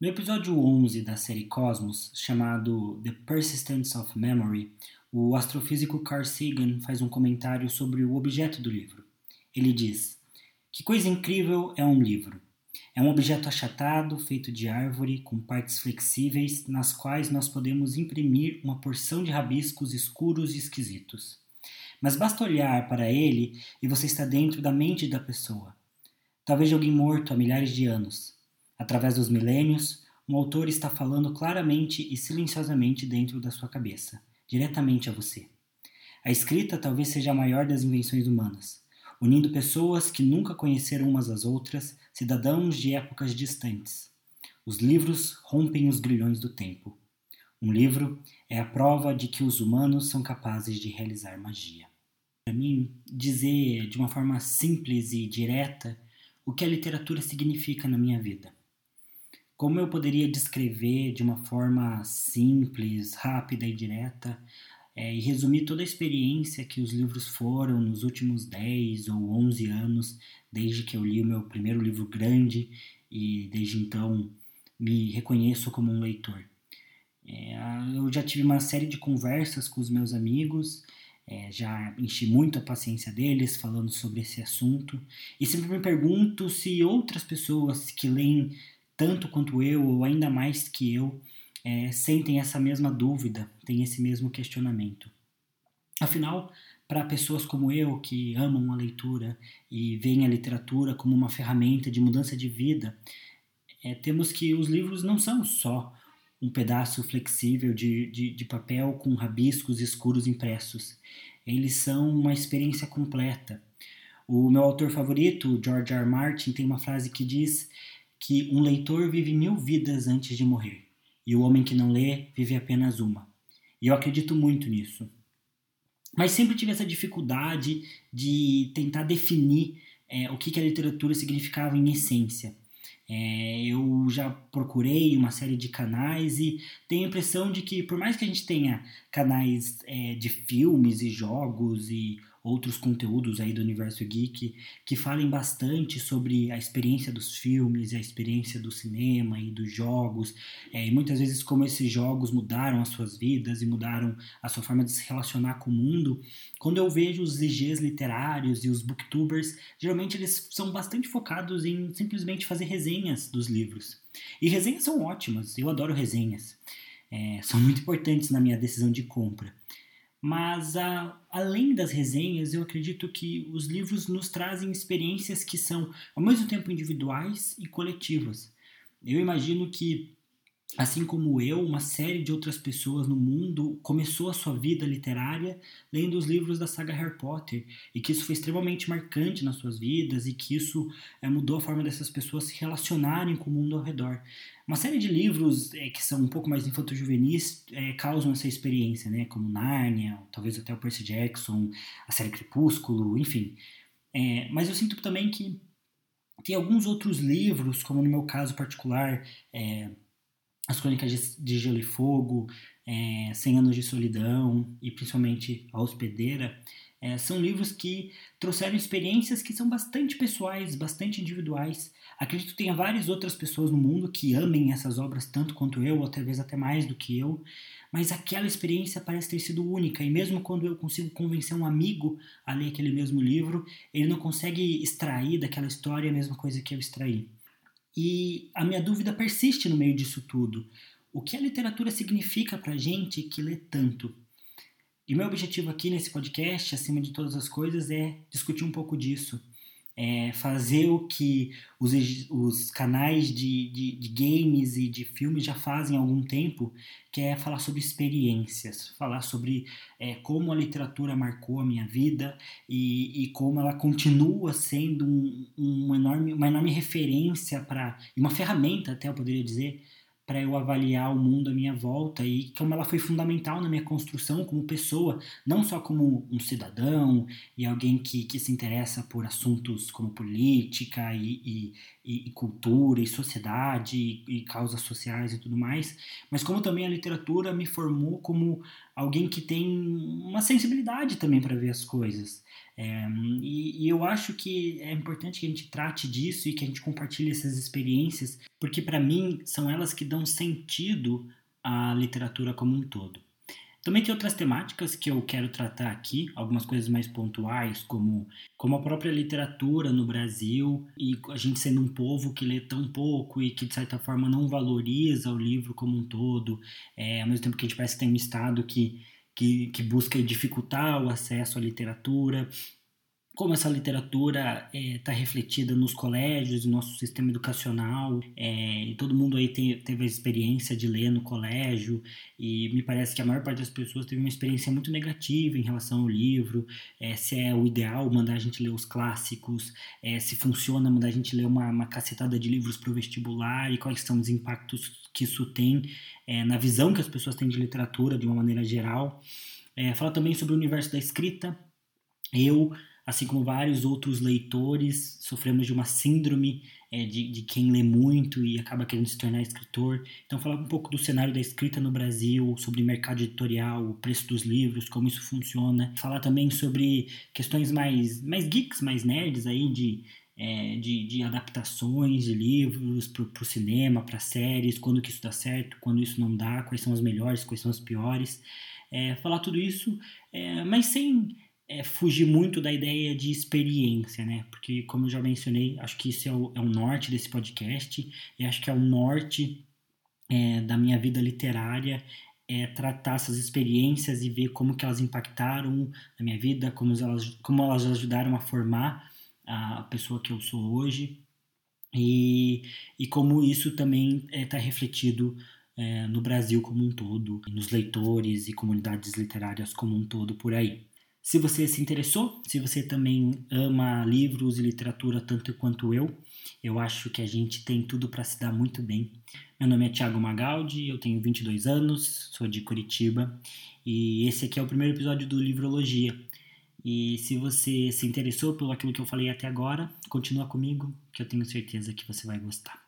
No episódio 11 da série Cosmos, chamado The Persistence of Memory, o astrofísico Carl Sagan faz um comentário sobre o objeto do livro. Ele diz: Que coisa incrível é um livro! É um objeto achatado, feito de árvore, com partes flexíveis, nas quais nós podemos imprimir uma porção de rabiscos escuros e esquisitos. Mas basta olhar para ele e você está dentro da mente da pessoa. Talvez de alguém morto há milhares de anos Através dos milênios, um autor está falando claramente e silenciosamente dentro da sua cabeça, diretamente a você. A escrita talvez seja a maior das invenções humanas, unindo pessoas que nunca conheceram umas às outras, cidadãos de épocas distantes. Os livros rompem os grilhões do tempo. Um livro é a prova de que os humanos são capazes de realizar magia. Para mim, dizer de uma forma simples e direta o que a literatura significa na minha vida. Como eu poderia descrever de uma forma simples, rápida e direta é, e resumir toda a experiência que os livros foram nos últimos 10 ou 11 anos, desde que eu li o meu primeiro livro grande e desde então me reconheço como um leitor? É, eu já tive uma série de conversas com os meus amigos, é, já enchi muito a paciência deles falando sobre esse assunto e sempre me pergunto se outras pessoas que leem tanto quanto eu, ou ainda mais que eu, é, sentem essa mesma dúvida, têm esse mesmo questionamento. Afinal, para pessoas como eu, que amam a leitura e veem a literatura como uma ferramenta de mudança de vida, é, temos que os livros não são só um pedaço flexível de, de, de papel com rabiscos escuros impressos. Eles são uma experiência completa. O meu autor favorito, George R. R. Martin, tem uma frase que diz que um leitor vive mil vidas antes de morrer, e o homem que não lê vive apenas uma. E eu acredito muito nisso. Mas sempre tive essa dificuldade de tentar definir é, o que, que a literatura significava em essência. É, eu já procurei uma série de canais e tenho a impressão de que, por mais que a gente tenha canais é, de filmes e jogos e outros conteúdos aí do universo geek que falem bastante sobre a experiência dos filmes, a experiência do cinema e dos jogos, é, e muitas vezes como esses jogos mudaram as suas vidas e mudaram a sua forma de se relacionar com o mundo. Quando eu vejo os IGs literários e os booktubers, geralmente eles são bastante focados em simplesmente fazer resenhas dos livros. E resenhas são ótimas, eu adoro resenhas. É, são muito importantes na minha decisão de compra. Mas a, além das resenhas, eu acredito que os livros nos trazem experiências que são ao mesmo tempo individuais e coletivas. Eu imagino que Assim como eu, uma série de outras pessoas no mundo começou a sua vida literária lendo os livros da saga Harry Potter e que isso foi extremamente marcante nas suas vidas e que isso é, mudou a forma dessas pessoas se relacionarem com o mundo ao redor. Uma série de livros é, que são um pouco mais infanto-juvenis é, causam essa experiência, né? como Nárnia, talvez até o Percy Jackson, a série Crepúsculo, enfim. É, mas eu sinto também que tem alguns outros livros, como no meu caso particular, é, as Crônicas de Gelo e Fogo, é, Cem Anos de Solidão e principalmente A Hospedeira, é, são livros que trouxeram experiências que são bastante pessoais, bastante individuais. Acredito que tenha várias outras pessoas no mundo que amem essas obras tanto quanto eu, ou talvez até mais do que eu, mas aquela experiência parece ter sido única, e mesmo quando eu consigo convencer um amigo a ler aquele mesmo livro, ele não consegue extrair daquela história a mesma coisa que eu extraí. E a minha dúvida persiste no meio disso tudo. O que a literatura significa para gente que lê tanto? E meu objetivo aqui nesse podcast, acima de todas as coisas, é discutir um pouco disso. É, fazer o que os, os canais de, de, de, games e de filmes já fazem há algum tempo, que é falar sobre experiências, falar sobre é, como a literatura marcou a minha vida e, e como ela continua sendo um, um enorme, uma enorme referência para, uma ferramenta até eu poderia dizer, para eu avaliar o mundo à minha volta e como ela foi fundamental na minha construção como pessoa, não só como um cidadão e alguém que, que se interessa por assuntos como política e, e, e cultura e sociedade e, e, causas sociais e tudo mais, mas como também a literatura me formou como alguém que tem uma sensibilidade também para ver as coisas. É, e, e eu acho que é importante que a gente trate disso e que a gente compartilhe essas experiências porque para mim são elas que dão sentido à literatura como um todo. Também tem outras temáticas que eu quero tratar aqui, algumas coisas mais pontuais, como, como a própria literatura no Brasil e a gente sendo um povo que lê tão pouco e que de certa forma não valoriza o livro como um todo, é, ao mesmo tempo que a gente parece que tem um Estado que, que, que busca dificultar o acesso à literatura como essa literatura está é, refletida nos colégios, no nosso sistema educacional, é, todo mundo aí teve a experiência de ler no colégio, e me parece que a maior parte das pessoas teve uma experiência muito negativa em relação ao livro, é, se é o ideal mandar a gente ler os clássicos, é, se funciona mandar a gente ler uma, uma cacetada de livros para o vestibular, e quais são os impactos que isso tem é, na visão que as pessoas têm de literatura de uma maneira geral. É, fala também sobre o universo da escrita. Eu assim como vários outros leitores, sofremos de uma síndrome é, de, de quem lê muito e acaba querendo se tornar escritor. Então, falar um pouco do cenário da escrita no Brasil, sobre mercado editorial, o preço dos livros, como isso funciona. Falar também sobre questões mais, mais geeks, mais nerds aí, de, é, de, de, adaptações de livros para o cinema, para séries, quando que isso dá certo, quando isso não dá, quais são as melhores, quais são as piores. É, falar tudo isso, é, mas sem é, fugir muito da ideia de experiência, né? Porque, como eu já mencionei, acho que isso é o, é o norte desse podcast e acho que é o norte é, da minha vida literária é tratar essas experiências e ver como que elas impactaram na minha vida, como elas, como elas ajudaram a formar a pessoa que eu sou hoje e, e como isso também está é, refletido é, no Brasil como um todo, nos leitores e comunidades literárias como um todo por aí. Se você se interessou, se você também ama livros e literatura tanto quanto eu, eu acho que a gente tem tudo para se dar muito bem. Meu nome é Thiago Magaldi, eu tenho 22 anos, sou de Curitiba e esse aqui é o primeiro episódio do Livrologia. E se você se interessou pelo aquilo que eu falei até agora, continua comigo, que eu tenho certeza que você vai gostar.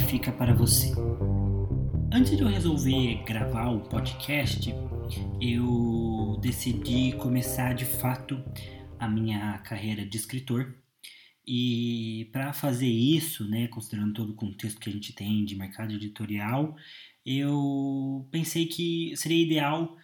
Significa para você? Antes de eu resolver gravar o podcast, eu decidi começar de fato a minha carreira de escritor. E para fazer isso, né, considerando todo o contexto que a gente tem de mercado editorial, eu pensei que seria ideal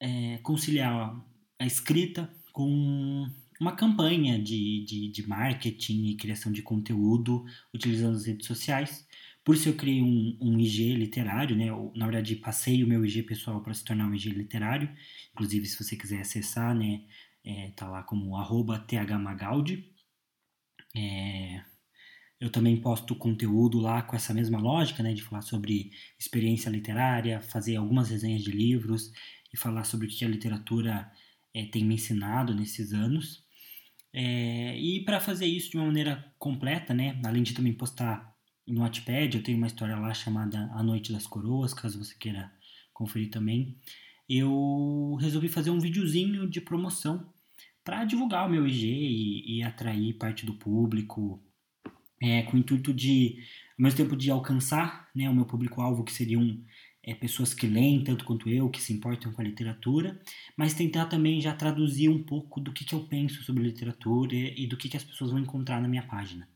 é, conciliar a escrita com uma campanha de, de, de marketing e criação de conteúdo utilizando as redes sociais. Por isso eu criei um, um IG literário, né? Na verdade, passei o meu IG pessoal para se tornar um IG literário. Inclusive, se você quiser acessar, né? É, tá lá como arroba thmagaldi. É, eu também posto conteúdo lá com essa mesma lógica, né? De falar sobre experiência literária, fazer algumas resenhas de livros e falar sobre o que a literatura é, tem me ensinado nesses anos. É, e para fazer isso de uma maneira completa, né, além de também postar no Wattpad, eu tenho uma história lá chamada A Noite das Coroas, caso você queira conferir também, eu resolvi fazer um videozinho de promoção para divulgar o meu IG e, e, atrair parte do público, é, com o intuito de, ao mesmo tempo, de alcançar né, o meu público-alvo, que seriam é, pessoas que leem tanto quanto eu, que se importam com a literatura, mas tentar também já traduzir um pouco do que, que eu penso sobre literatura e, e do que, que as pessoas vão encontrar na minha página.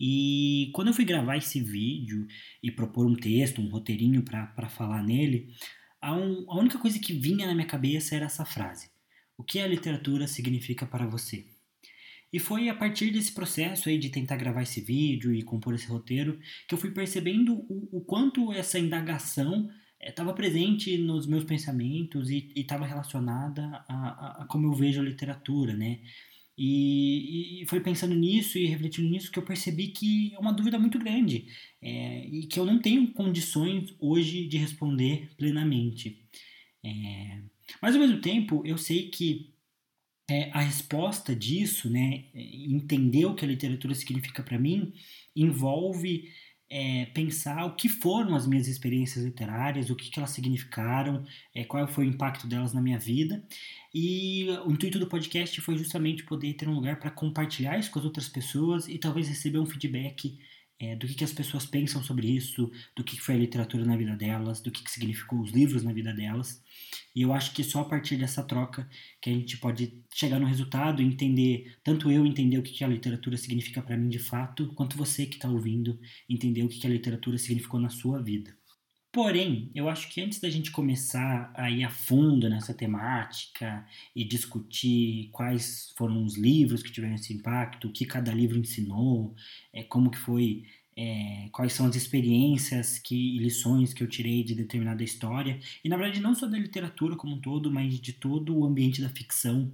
E quando eu fui gravar esse vídeo e propor um texto, um roteirinho para falar nele, a, um, a única coisa que vinha na minha cabeça era essa frase: O que a literatura significa para você? E foi a partir desse processo aí de tentar gravar esse vídeo e compor esse roteiro que eu fui percebendo o, o quanto essa indagação estava eh, presente nos meus pensamentos e estava relacionada a, a, a, como eu vejo a literatura, né? E, e, foi pensando nisso e refletindo nisso que eu percebi que é uma dúvida muito grande é, e que eu não tenho condições hoje de responder plenamente. É, mas ao mesmo tempo, eu sei que é, a resposta disso, né, entender o que a literatura significa para mim, envolve é, pensar o que foram as minhas experiências literárias, o que, que elas significaram, é, qual foi o impacto delas na minha vida. E o intuito do podcast foi justamente poder ter um lugar para compartilhar isso com as outras pessoas e talvez receber um feedback é, do que, que as pessoas pensam sobre isso, do que foi a literatura na vida delas, do que, que significou os livros na vida delas. E eu acho que só a partir dessa troca que a gente pode chegar no resultado e entender, tanto eu entender o que, que a literatura significa para mim de fato, quanto você que está ouvindo entender o que, que a literatura significou na sua vida. Porém, eu acho que antes da gente começar a ir a fundo nessa temática e discutir quais foram os livros que tiveram esse impacto, o que cada livro ensinou, é, como que foi, é, quais são as experiências que, e lições que eu tirei de determinada história, e na verdade não só da literatura como um todo, mas de todo o ambiente da ficção.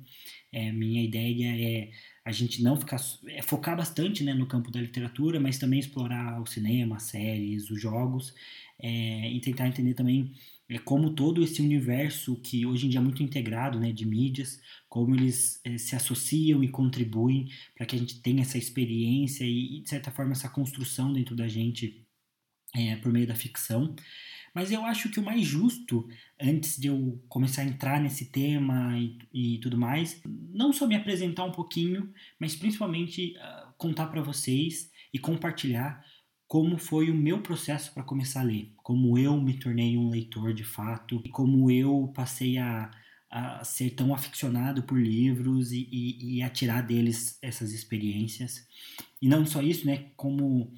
É, minha ideia é a gente não ficar é, focar bastante né, no campo da literatura, mas também explorar o cinema, as séries, os jogos é, e tentar entender também é, como todo esse universo que hoje em dia é muito integrado né, de mídias, como eles é, se associam e contribuem para que a gente tenha essa experiência e, de certa forma, essa construção dentro da gente é, por meio da ficção. Mas eu acho que o mais justo, antes de eu começar a entrar nesse tema e, e tudo mais, não só me apresentar um pouquinho, mas principalmente uh, contar para vocês e compartilhar como foi o meu processo para começar a ler, como eu me tornei um leitor de fato, e como eu passei a, a ser tão aficionado por livros e, e, e, a tirar deles essas experiências. E não só isso, né, como,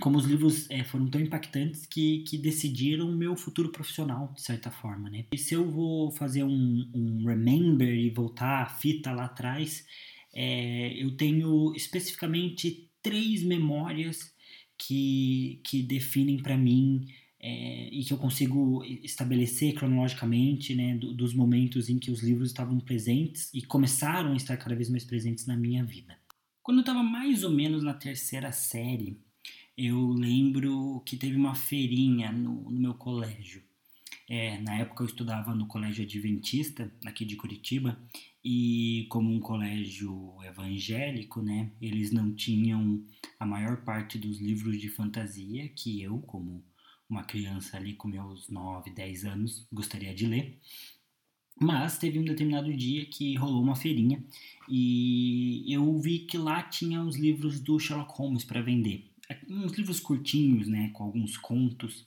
como os livros é, foram tão impactantes que, que decidiram o meu futuro profissional, de certa forma. Né? E se eu vou fazer um, um remember e voltar a fita lá atrás, é, eu tenho especificamente três memórias que, que definem para mim é, e que eu consigo estabelecer cronologicamente né, do, dos momentos em que os livros estavam presentes e começaram a estar cada vez mais presentes na minha vida. Quando eu estava mais ou menos na terceira série, eu lembro que teve uma feirinha no, no meu colégio. É, na época eu estudava no colégio adventista, aqui de Curitiba, e como um colégio evangélico, né, eles não tinham a maior parte dos livros de fantasia que eu, como uma criança ali com meus 9, 10 anos, gostaria de ler. Mas teve um determinado dia que rolou uma feirinha e eu vi que lá tinha os livros do Sherlock Holmes para vender. Uns livros curtinhos, né, com alguns contos,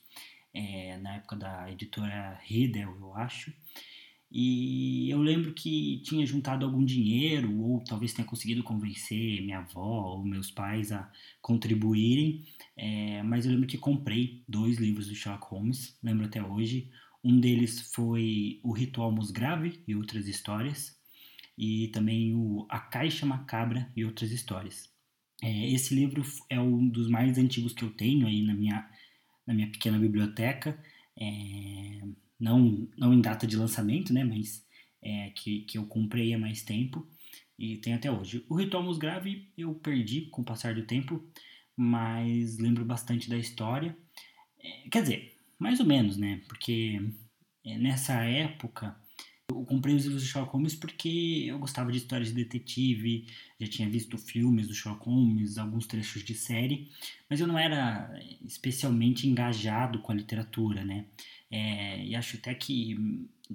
é, na época da editora Riddle, eu acho. E eu lembro que tinha juntado algum dinheiro, ou talvez tenha conseguido convencer minha avó ou meus pais a contribuírem, é, mas eu lembro que comprei dois livros do Sherlock Holmes, lembro até hoje. Um deles foi O Ritual Musgrave e Outras Histórias, e também o A Caixa Macabra e Outras Histórias. É, esse livro é um dos mais antigos que eu tenho aí na minha, na minha pequena biblioteca. É, não, não em data de lançamento, né, mas é, que, que eu comprei há mais tempo e tem até hoje. O Ritual Musgrave eu perdi com o passar do tempo, mas lembro bastante da história. É, quer dizer, mais ou menos, né, porque é, nessa época eu comprei os livros do Sherlock Holmes porque eu gostava de histórias de detetive, já tinha visto filmes do Sherlock Holmes, alguns trechos de série, mas eu não era especialmente engajado com a literatura, né? É, e acho até que,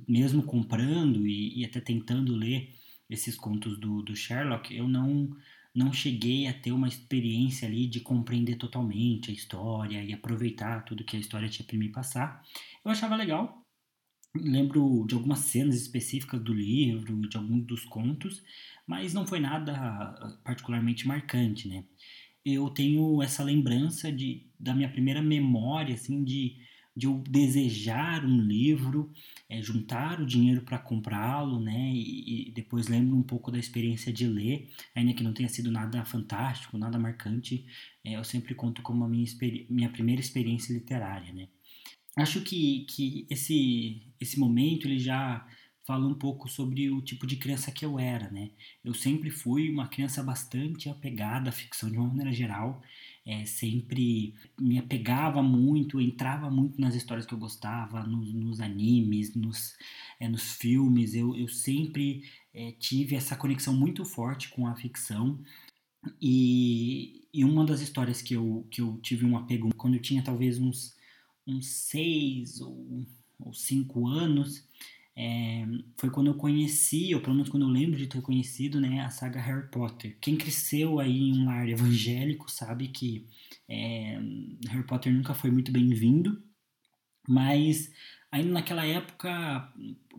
mesmo comprando e, e, até tentando ler esses contos do, do Sherlock, eu não, não cheguei a ter uma experiência ali de compreender totalmente a história e aproveitar tudo que a história tinha para me passar. Eu achava legal, lembro de algumas cenas específicas do livro e de alguns dos contos, mas não foi nada particularmente marcante, né? Eu tenho essa lembrança de, da minha primeira memória, assim, de de eu desejar um livro, é, juntar o dinheiro para comprá-lo, né? E, e, depois lembro um pouco da experiência de ler, ainda que não tenha sido nada fantástico, nada marcante, é, eu sempre conto como a minha, minha primeira experiência literária, né? Acho que, que esse, esse momento ele já fala um pouco sobre o tipo de criança que eu era, né? Eu sempre fui uma criança bastante apegada à ficção de uma maneira geral, é, sempre me apegava muito, entrava muito nas histórias que eu gostava, nos, nos animes, nos, é, nos filmes. Eu, eu sempre é, tive essa conexão muito forte com a ficção. E, e uma das histórias que eu, que eu tive um apego quando eu tinha talvez uns, uns seis ou, ou cinco anos é, foi quando eu conheci, ou pelo menos quando eu lembro de ter conhecido, né, a saga Harry Potter. Quem cresceu aí em um lar evangélico sabe que é, Harry Potter nunca foi muito bem-vindo, mas ainda naquela época,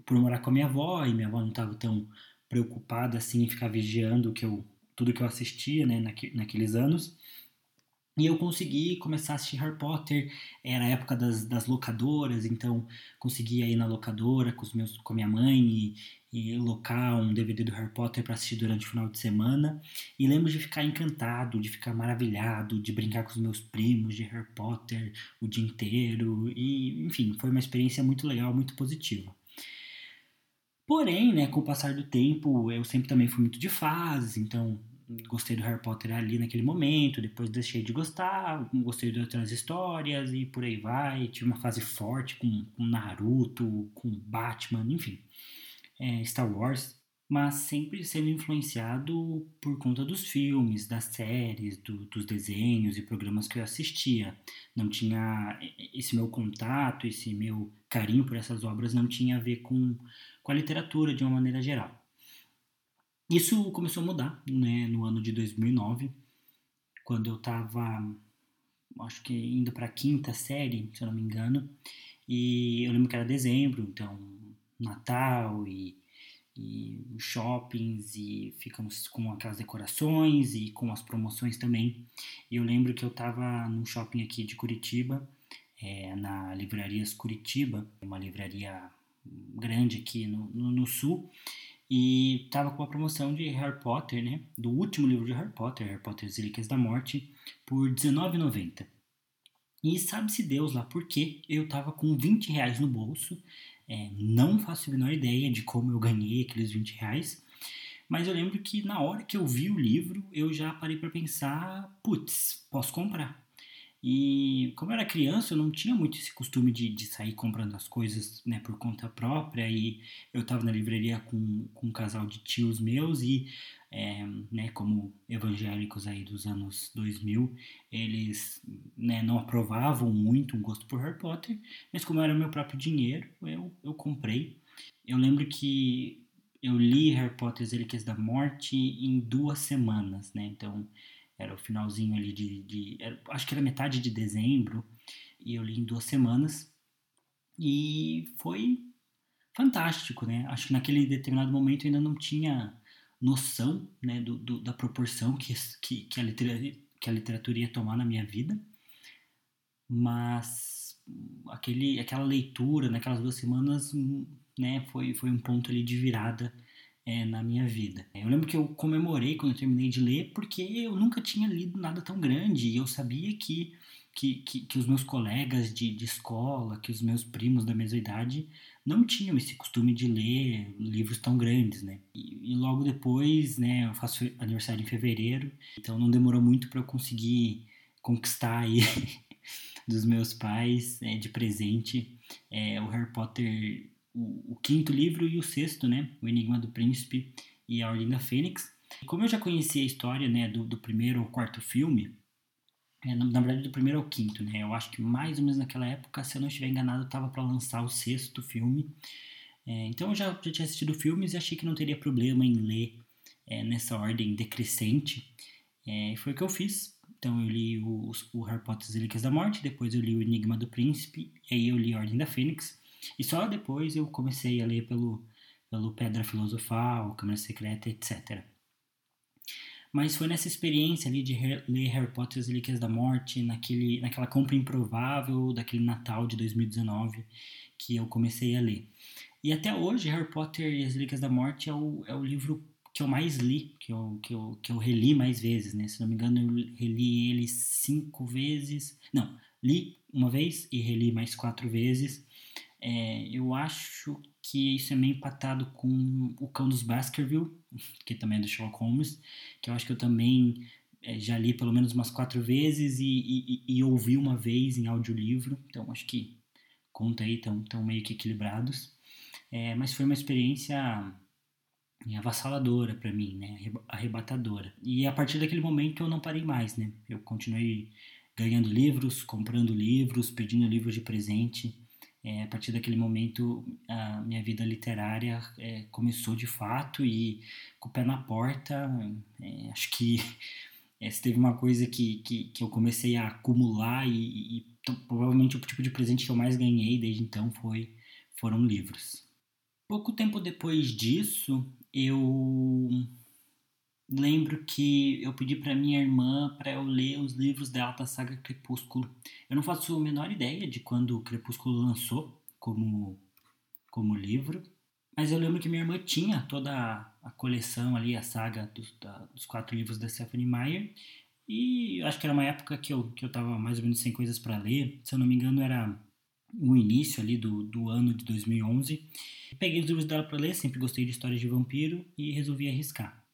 por morar com a minha avó, e minha avó não estava tão preocupada assim em ficar vigiando que eu, tudo que eu assistia, né, naqueles anos, e eu consegui começar a assistir Harry Potter, era a época das, das locadoras, então conseguia ir na locadora com, os meus, com a minha mãe e, e locar um DVD do Harry Potter para assistir durante o final de semana. E lembro de ficar encantado, de ficar maravilhado, de brincar com os meus primos de Harry Potter o dia inteiro. E, enfim, foi uma experiência muito legal, muito positiva. Porém, né, com o passar do tempo, eu sempre também fui muito de fases, então gostei do Harry Potter ali naquele momento, depois deixei de gostar, gostei de outras histórias e por aí vai. Tive uma fase forte com, com Naruto, com Batman, enfim, é, Star Wars, mas sempre sendo influenciado por conta dos filmes, das séries, do, dos desenhos e programas que eu assistia. Não tinha esse meu contato, esse meu carinho por essas obras não tinha a ver com, com a literatura de uma maneira geral. Isso começou a mudar né, no ano de 2009, quando eu estava, acho que indo para a quinta série, se eu não me engano, e eu lembro que era dezembro, então Natal e, e shoppings e ficamos com aquelas decorações e com as promoções também. E eu lembro que eu estava num shopping aqui de Curitiba, é, na Livrarias Curitiba, uma livraria grande aqui no, no, no sul, e tava com a promoção de Harry Potter, né? Do último livro de Harry Potter, Harry Potter As Relíquias da Morte, por R$19,90. E sabe-se Deus lá porque eu tava com 20 reais no bolso. É, não faço a menor ideia de como eu ganhei aqueles 20 reais. Mas eu lembro que na hora que eu vi o livro, eu já parei para pensar, putz, posso comprar. E como eu era criança, eu não tinha muito esse costume de, de sair comprando as coisas né, por conta própria. E eu estava na livraria com, com um casal de tios meus e, é, né, como evangélicos aí dos anos 2000, eles né, não aprovavam muito um gosto por Harry Potter. Mas como era meu próprio dinheiro, eu, eu comprei. Eu lembro que eu li Harry Potter As Relíquias da Morte em duas semanas, né? Então era o finalzinho ali de. de era, acho que era metade de dezembro. E eu li em duas semanas. E foi fantástico, né? Acho que naquele determinado momento eu ainda não tinha noção né, do, do da proporção que, que, que, a literatura, que a literatura ia tomar na minha vida. Mas aquele, aquela leitura naquelas duas semanas né, foi, foi um ponto ali de virada é, na minha vida. Eu lembro que eu comemorei quando eu terminei de ler, porque eu nunca tinha lido nada tão grande e eu sabia que, que, que, que os meus colegas de, de escola, que os meus primos da mesma idade não tinham esse costume de ler livros tão grandes, né? E, e logo depois, né, eu faço aniversário em fevereiro, então não demorou muito para eu conseguir conquistar aí dos meus pais é, de presente é, o Harry Potter o, quinto livro e o sexto, né? O Enigma do Príncipe e a Ordem da Fênix. Como eu já conhecia a história, né, do, do primeiro ao quarto filme, é, na, na, verdade do primeiro ao quinto, né? Eu acho que mais ou menos naquela época, se eu não estiver enganado, estava para lançar o sexto filme. É, então eu já, já tinha assistido filmes e achei que não teria problema em ler é, nessa ordem decrescente. É, e foi o que eu fiz. Então eu li o, o Harry Potter e as Relíquias da Morte, depois eu li o Enigma do Príncipe, e aí eu li a Ordem da Fênix. E só depois eu comecei a ler pelo, pelo Pedra Filosofal, Câmara Secreta, etc. Mas foi nessa experiência ali de ler Harry Potter e as Relíquias da Morte, naquele, naquela compra improvável daquele Natal de 2019, que eu comecei a ler. E até hoje, Harry Potter e as Relíquias da Morte é o, é o livro que eu mais li, que eu, que, eu, que eu reli mais vezes, né? Se não me engano, eu reli ele cinco vezes. Não, li uma vez e reli mais quatro vezes. É, eu acho que isso é meio empatado com O Cão dos Baskerville, que também é do Sherlock Holmes, que eu acho que eu também é, já li pelo menos umas quatro vezes e, e, e, ouvi uma vez em audiolivro, então acho que conta aí, estão tão meio que equilibrados. É, mas foi uma experiência avassaladora para mim, né? arrebatadora. E a partir daquele momento eu não parei mais, né? Eu continuei ganhando livros, comprando livros, pedindo livros de presente É, a partir daquele momento, a minha vida literária é, começou de fato e com o pé na porta, é, acho que é, se teve uma coisa que, que, que, eu comecei a acumular e, e provavelmente o tipo de presente que eu mais ganhei desde então foi, foram livros. Pouco tempo depois disso, eu lembro que eu pedi para minha irmã para eu ler os livros dela da saga Crepúsculo. Eu não faço a menor ideia de quando o Crepúsculo lançou como, como livro, mas eu lembro que minha irmã tinha toda a coleção ali, a saga dos, da, dos quatro livros da Stephanie Meyer, e acho que era uma época que eu, que eu tava mais ou menos sem coisas para ler. Se eu não me engano, era o início ali do, do ano de 2011. Peguei os livros dela para ler, sempre gostei de histórias de vampiro e resolvi arriscar.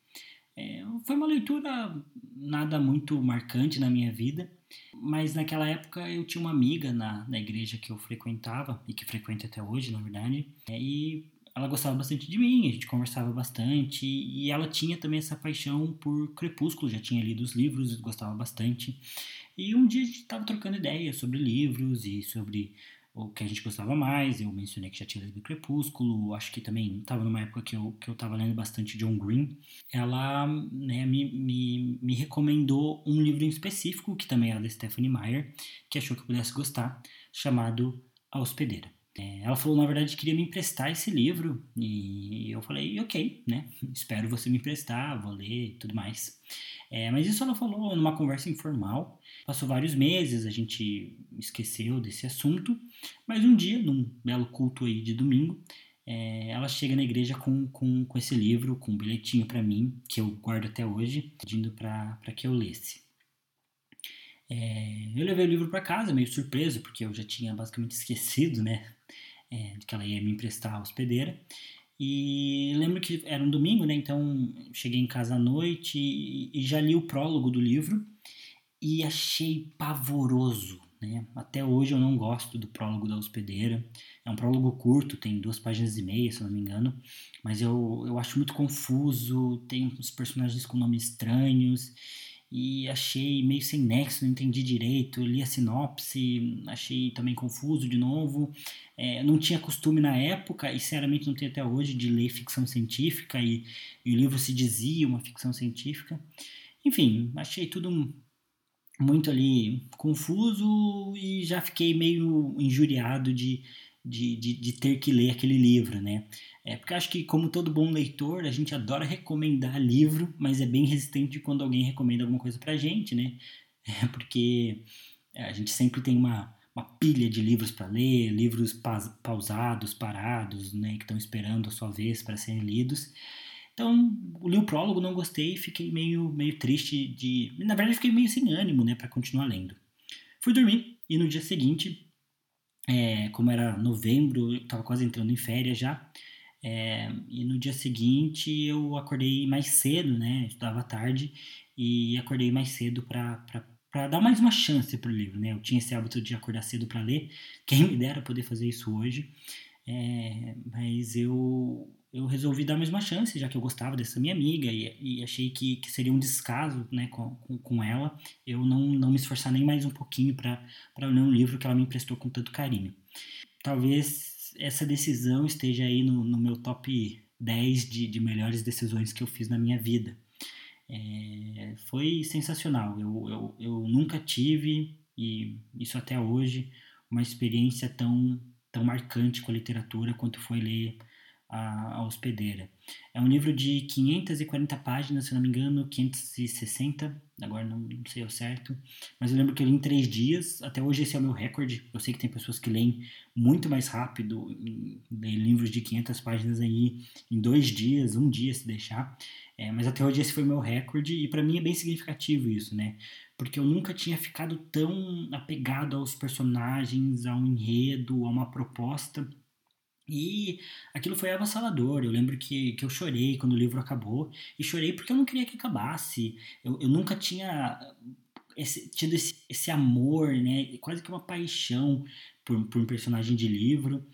É, foi uma leitura nada muito marcante na minha vida, mas naquela época eu tinha uma amiga na, na igreja que eu frequentava, e que frequento até hoje, na verdade, é, e ela gostava bastante de mim, a gente conversava bastante, e ela tinha também essa paixão por Crepúsculo, já tinha lido os livros, gostava bastante. E um dia a gente estava trocando ideias sobre livros e sobre o que a gente gostava mais. Eu mencionei que já tinha lido Crepúsculo, acho que também estava numa época que eu, que eu tava lendo bastante John Green. Ela né, me, me, me recomendou um livro em específico, que também era da Stephanie Meyer, que achou que eu pudesse gostar, chamado A Hospedeira. É, ela falou, na verdade, que queria me emprestar esse livro, e eu falei, ok, né? Espero você me emprestar, vou ler e tudo mais. É, mas isso ela falou numa conversa informal. Passou vários meses, a gente esqueceu desse assunto, mas um dia, num belo culto aí de domingo, é, ela chega na igreja com, com, com esse livro, com um bilhetinho para mim, que eu guardo até hoje, pedindo para que eu lesse. É, eu levei o livro para casa, meio surpreso, porque eu já tinha basicamente esquecido, né, é, que ela ia me emprestar a hospedeira. E lembro que era um domingo, né? Então cheguei em casa à noite e, e já li o prólogo do livro e achei pavoroso. Né? Até hoje eu não gosto do prólogo da hospedeira. É um prólogo curto, tem duas páginas e meia, se não me engano. Mas eu, eu acho muito confuso, tem uns personagens com nomes estranhos e achei meio sem nexo, não entendi direito. li a sinopse, achei também confuso de novo. É, não tinha costume na época, e sinceramente não tenho até hoje, de ler ficção científica, e, e o livro se dizia uma ficção científica. Enfim, achei tudo muito ali confuso e já fiquei meio injuriado de, de, de, de, ter que ler aquele livro, né? É porque acho que, como todo bom leitor, a gente adora recomendar livro, mas é bem resistente quando alguém recomenda alguma coisa pra gente, né? É porque a gente sempre tem uma, uma pilha de livros para ler, livros pausados, parados, né? Que estão esperando a sua vez para serem lidos. Então, li o prólogo, não gostei, fiquei meio, meio triste de. Na verdade, fiquei meio sem ânimo, né, para continuar lendo. Fui dormir e no dia seguinte é, como era novembro, eu estava quase entrando em férias já. É, e no dia seguinte eu acordei mais cedo, né? Estudava tarde e acordei mais cedo para dar mais uma chance para o livro, né? Eu tinha esse hábito de acordar cedo para ler, quem me dera poder fazer isso hoje. É, mas eu eu resolvi dar mais uma chance, já que eu gostava dessa minha amiga e, e achei que, que, seria um descaso né, com, com, com, ela eu não, não me esforçar nem mais um pouquinho para ler um livro que ela me emprestou com tanto carinho. Talvez essa decisão esteja aí no, no meu top 10 de, de melhores decisões que eu fiz na minha vida. É, foi sensacional. Eu, eu, eu nunca tive, e isso até hoje, uma experiência tão, tão marcante com a literatura quanto foi ler a, a hospedeira. É um livro de 540 páginas, se não me engano, 560, agora não, sei ao certo, mas eu lembro que eu li em três dias, até hoje esse é o meu recorde, eu sei que tem pessoas que leem muito mais rápido, leem livros de 500 páginas aí em dois dias, um dia se deixar, é, mas até hoje esse foi o meu recorde e para mim é bem significativo isso, né? Porque eu nunca tinha ficado tão apegado aos personagens, a um enredo, a uma proposta e aquilo foi avassalador. Eu lembro que, que eu chorei quando o livro acabou. E chorei porque eu não queria que acabasse. Eu, eu nunca tinha esse, tido esse, esse amor, né? Quase que uma paixão por, por um personagem de livro.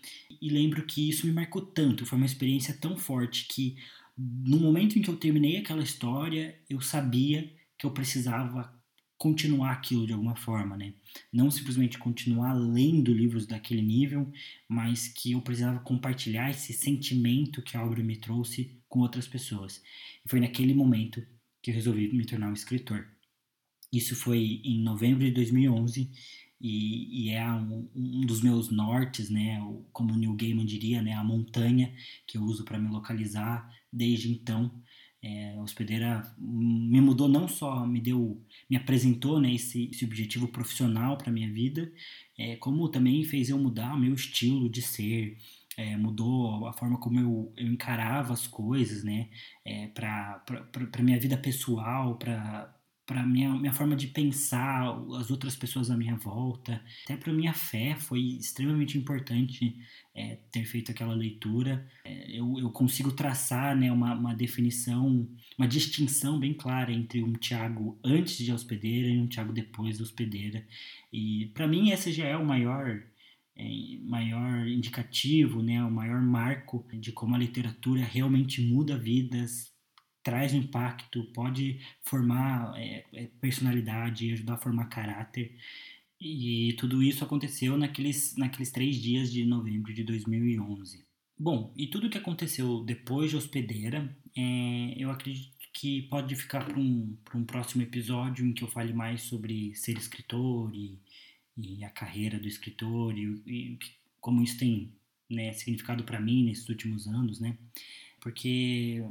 E lembro que isso me marcou tanto. Foi uma experiência tão forte que no momento em que eu terminei aquela história, eu sabia que eu precisava continuar aquilo de alguma forma, né? Não simplesmente continuar lendo livros daquele nível, mas que eu precisava compartilhar esse sentimento que a obra me trouxe com outras pessoas. E foi naquele momento que eu resolvi me tornar um escritor. Isso foi em novembro de 2011 e, e é um, um, dos meus nortes, né? Como Neil Gaiman diria, né? A montanha que eu uso para me localizar desde então. É, a hospedeira me mudou não só me deu me apresentou né, esse, esse objetivo profissional para minha vida é, como também fez eu mudar o meu estilo de ser. É, mudou a forma como eu, eu encarava as coisas né é, para minha vida pessoal para para minha minha forma de pensar as outras pessoas à minha volta. Até para minha fé foi extremamente importante é, ter feito aquela leitura. É, eu, eu consigo traçar né uma, uma definição uma distinção bem clara entre um Tiago antes de hospedeira e um Tiago depois da hospedeira. E para mim esse já é o maior é, maior indicativo, né, o maior marco de como a literatura realmente muda vidas, traz impacto, pode formar é, é, personalidade, ajudar a formar caráter. E tudo isso aconteceu naqueles, naqueles três dias de novembro de 2011. Bom, e tudo que aconteceu depois de Hospedeira, é, eu acredito que pode ficar para um, um próximo episódio em que eu fale mais sobre ser escritor e, e a carreira do escritor e, e como isso tem né, significado para mim nesses últimos anos, né? Porque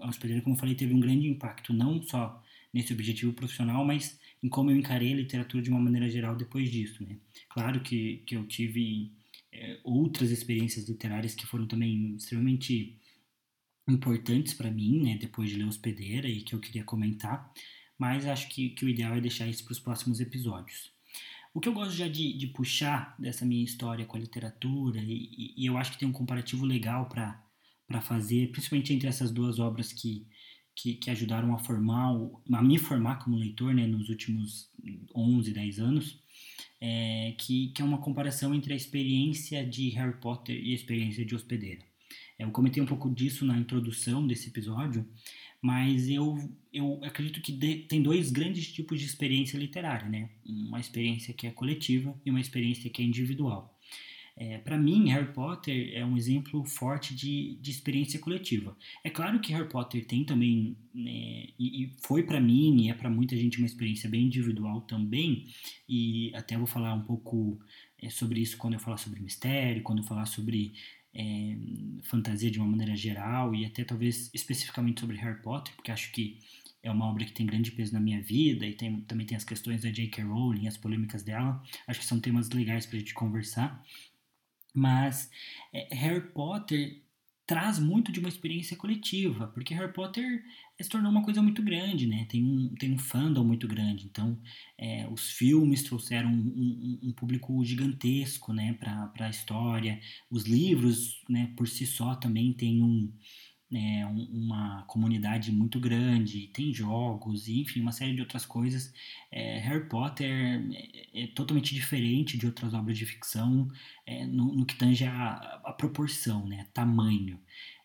a hospedeira, como eu falei, teve um grande impacto, não só nesse objetivo profissional, mas em como eu encarei a literatura de uma maneira geral depois disso. Né? Claro que, que eu tive é, outras experiências literárias que foram também extremamente importantes para mim, né, depois de ler Hospedeira e que eu queria comentar, mas acho que, que o ideal é deixar isso para os próximos episódios. O que eu gosto já de, de puxar dessa minha história com a literatura, e, e eu acho que tem um comparativo legal para para fazer, principalmente entre essas duas obras que, que, que, ajudaram a formar, a me formar como leitor né, nos últimos 11, 10 anos, é, que, que é uma comparação entre a experiência de Harry Potter e a experiência de Hospedeira. Eu comentei um pouco disso na introdução desse episódio, mas eu, eu acredito que de, tem dois grandes tipos de experiência literária, né? Uma experiência que é coletiva e uma experiência que é individual. É, para mim, Harry Potter é um exemplo forte de, de experiência coletiva. É claro que Harry Potter tem também, né, e, e, foi para mim e é para muita gente uma experiência bem individual também, e até vou falar um pouco é, sobre isso quando eu falar sobre mistério, quando eu falar sobre é, fantasia de uma maneira geral e até talvez especificamente sobre Harry Potter, porque acho que é uma obra que tem grande peso na minha vida e tem, também tem as questões da J.K. Rowling, as polêmicas dela. Acho que são temas legais para a gente conversar. Mas é, Harry Potter traz muito de uma experiência coletiva, porque Harry Potter se tornou uma coisa muito grande, né? Tem um, tem um fandom muito grande. Então, é, os filmes trouxeram um, um, um público gigantesco, né, para a história. Os livros, né, por si só também tem um, é, uma comunidade muito grande, tem jogos, e, enfim, uma série de outras coisas. É, Harry Potter é, é, totalmente diferente de outras obras de ficção é, no, no, que tange a, a proporção, né, tamanho.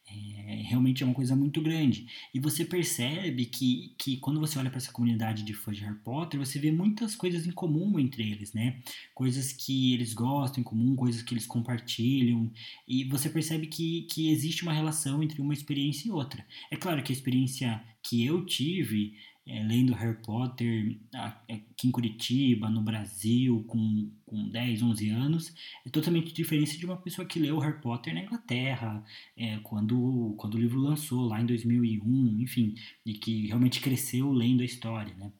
É, realmente é uma coisa muito grande. E você percebe que, que quando você olha para essa comunidade de fãs de Harry Potter, você vê muitas coisas em comum entre eles, né? Coisas que eles gostam em comum, coisas que eles compartilham. E você percebe que, que existe uma relação entre uma experiência e outra. É claro que a experiência que eu tive é, lendo Harry Potter aqui em Curitiba, no Brasil, com, com 10, 11 anos, é totalmente diferente de uma pessoa que leu Harry Potter na Inglaterra, é, quando, quando o livro lançou, lá em 2001, enfim, e que realmente cresceu lendo a história, né?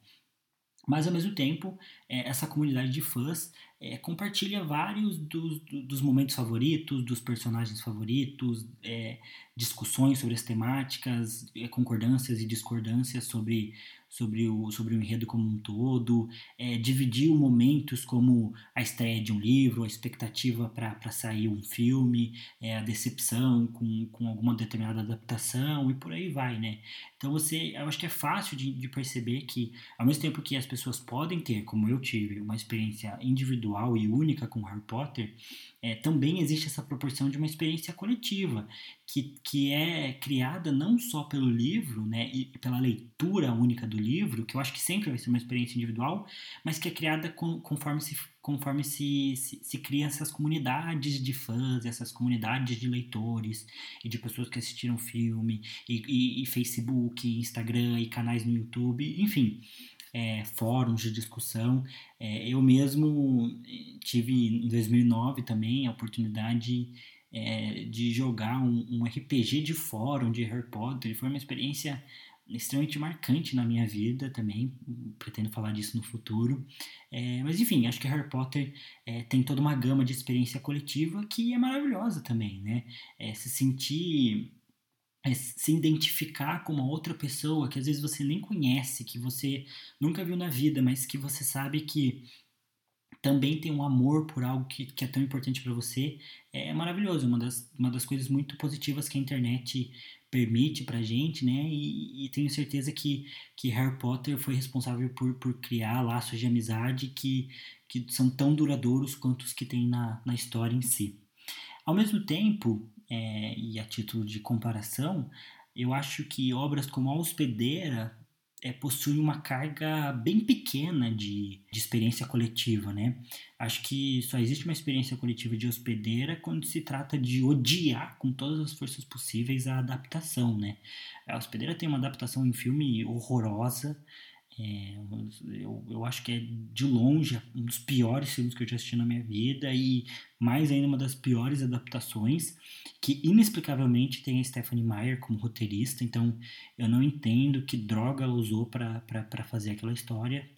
Mas, ao mesmo tempo, é, essa comunidade de fãs é, compartilha vários dos, dos, momentos favoritos, dos personagens favoritos, é, discussões sobre as temáticas, é, concordâncias e discordâncias sobre sobre o, sobre o enredo como um todo, é, dividiu momentos como a estreia de um livro, a expectativa para sair um filme, é, a decepção com, com alguma determinada adaptação e por aí vai, né? Então você, eu acho que é fácil de, de, perceber que, ao mesmo tempo que as pessoas podem ter, como eu tive, uma experiência individual e única com Harry Potter, é, também existe essa proporção de uma experiência coletiva, que, que é criada não só pelo livro, né, e pela leitura única do livro, que eu acho que sempre vai ser uma experiência individual, mas que é criada com, conforme se conforme se, se, se cria essas comunidades de fãs, essas comunidades de leitores e de pessoas que assistiram filme, e, e, e Facebook, Instagram e canais no YouTube, enfim. É, fóruns de discussão. É, eu mesmo tive em 2009 também a oportunidade é, de jogar um, um, RPG de fórum de Harry Potter. Foi uma experiência extremamente marcante na minha vida também, pretendo falar disso no futuro. É, mas enfim, acho que Harry Potter é, tem toda uma gama de experiência coletiva que é maravilhosa também, né? É, se sentir, é, se identificar com uma outra pessoa que às vezes você nem conhece, que você nunca viu na vida, mas que você sabe que também tem um amor por algo que, que é tão importante para você, é maravilhoso. Uma das, uma das coisas muito positivas que a internet permite pra gente, né? E, e, tenho certeza que, que Harry Potter foi responsável por, por criar laços de amizade que, que são tão duradouros quanto os que tem na, na história em si. Ao mesmo tempo, é, e a título de comparação, eu acho que obras como A Hospedeira é, possui uma carga bem pequena de, de experiência coletiva, né? Acho que só existe uma experiência coletiva de hospedeira quando se trata de odiar com todas as forças possíveis a adaptação, né? A hospedeira tem uma adaptação em filme horrorosa, é, eu, eu acho que é de longe um dos piores filmes que eu já assisti na minha vida e mais ainda uma das piores adaptações que inexplicavelmente tem a Stephanie Meyer como roteirista, então eu não entendo que droga ela usou para fazer aquela história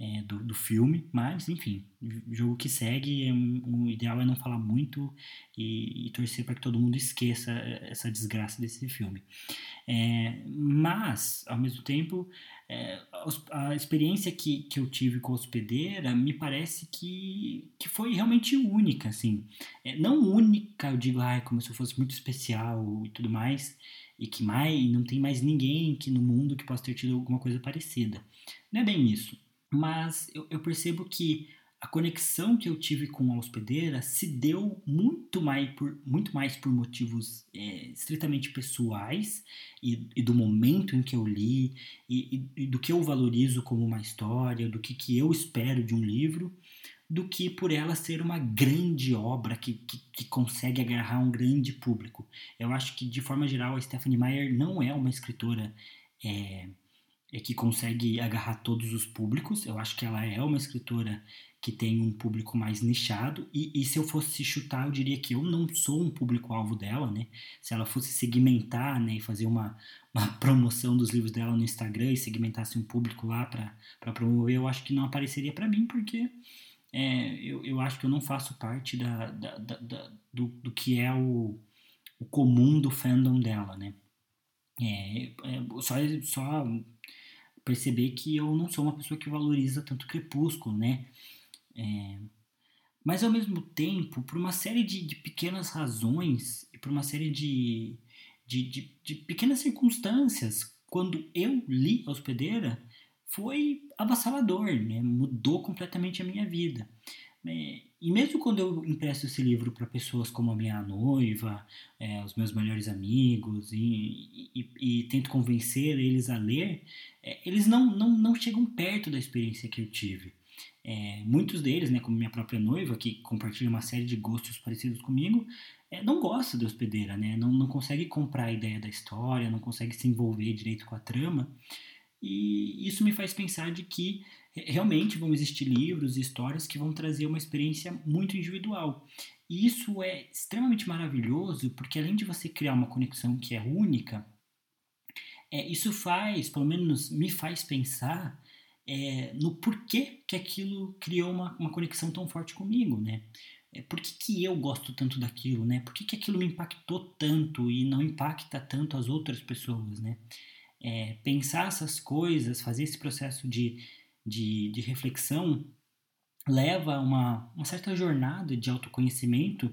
é, do, do filme, mas enfim, jogo que segue, é, o ideal é não falar muito e, e torcer para que todo mundo esqueça essa desgraça desse filme. É, mas, ao mesmo tempo, é, a experiência que, que eu tive com a hospedeira me parece que, que foi realmente única, assim. É, não única, eu digo, ah, como se fosse muito especial e tudo mais, e que mais não tem mais ninguém que no mundo que possa ter tido alguma coisa parecida. Não é bem isso mas eu, eu percebo que a conexão que eu tive com a hospedeira se deu muito mais por, muito mais por motivos é, estritamente pessoais e, e, do momento em que eu li e, e, do que eu valorizo como uma história, do que, que eu espero de um livro, do que por ela ser uma grande obra que, que, que consegue agarrar um grande público. Eu acho que, de forma geral, a Stephanie Meyer não é uma escritora. É, é que consegue agarrar todos os públicos. Eu acho que ela é uma escritora que tem um público mais nichado. E, e se eu fosse chutar, eu diria que eu não sou um público-alvo dela, né? Se ela fosse segmentar né, e fazer uma, uma promoção dos livros dela no Instagram e segmentasse um público lá para promover, eu acho que não apareceria para mim, porque é, eu, eu acho que eu não faço parte da, da, da, da do, do que é o, o comum do fandom dela, né? É, é, só, só perceber que eu não sou uma pessoa que valoriza tanto Crepúsculo, né? É, mas ao mesmo tempo, por uma série de, de pequenas razões e por uma série de, de, de, de pequenas circunstâncias, quando eu li A Hospedeira, foi avassalador, né? mudou completamente a minha vida. É, e mesmo quando eu empresto esse livro para pessoas como a minha noiva, é, os meus melhores amigos, e, e, e, tento convencer eles a ler, é, eles não, não, não chegam perto da experiência que eu tive. É, muitos deles, né, como minha própria noiva, que compartilha uma série de gostos parecidos comigo, é, não gosta de hospedeira, né, não, não consegue comprar a ideia da história, não consegue se envolver direito com a trama. E isso me faz pensar de que realmente vão existir livros e histórias que vão trazer uma experiência muito individual. E isso é extremamente maravilhoso, porque além de você criar uma conexão que é única, é, isso faz, pelo menos me faz pensar é, no porquê que aquilo criou uma, uma conexão tão forte comigo, né? É, por que, que eu gosto tanto daquilo, né? Por que, que aquilo me impactou tanto e não impacta tanto as outras pessoas, né? É, pensar essas coisas, fazer esse processo de de, de reflexão leva a uma, uma certa jornada de autoconhecimento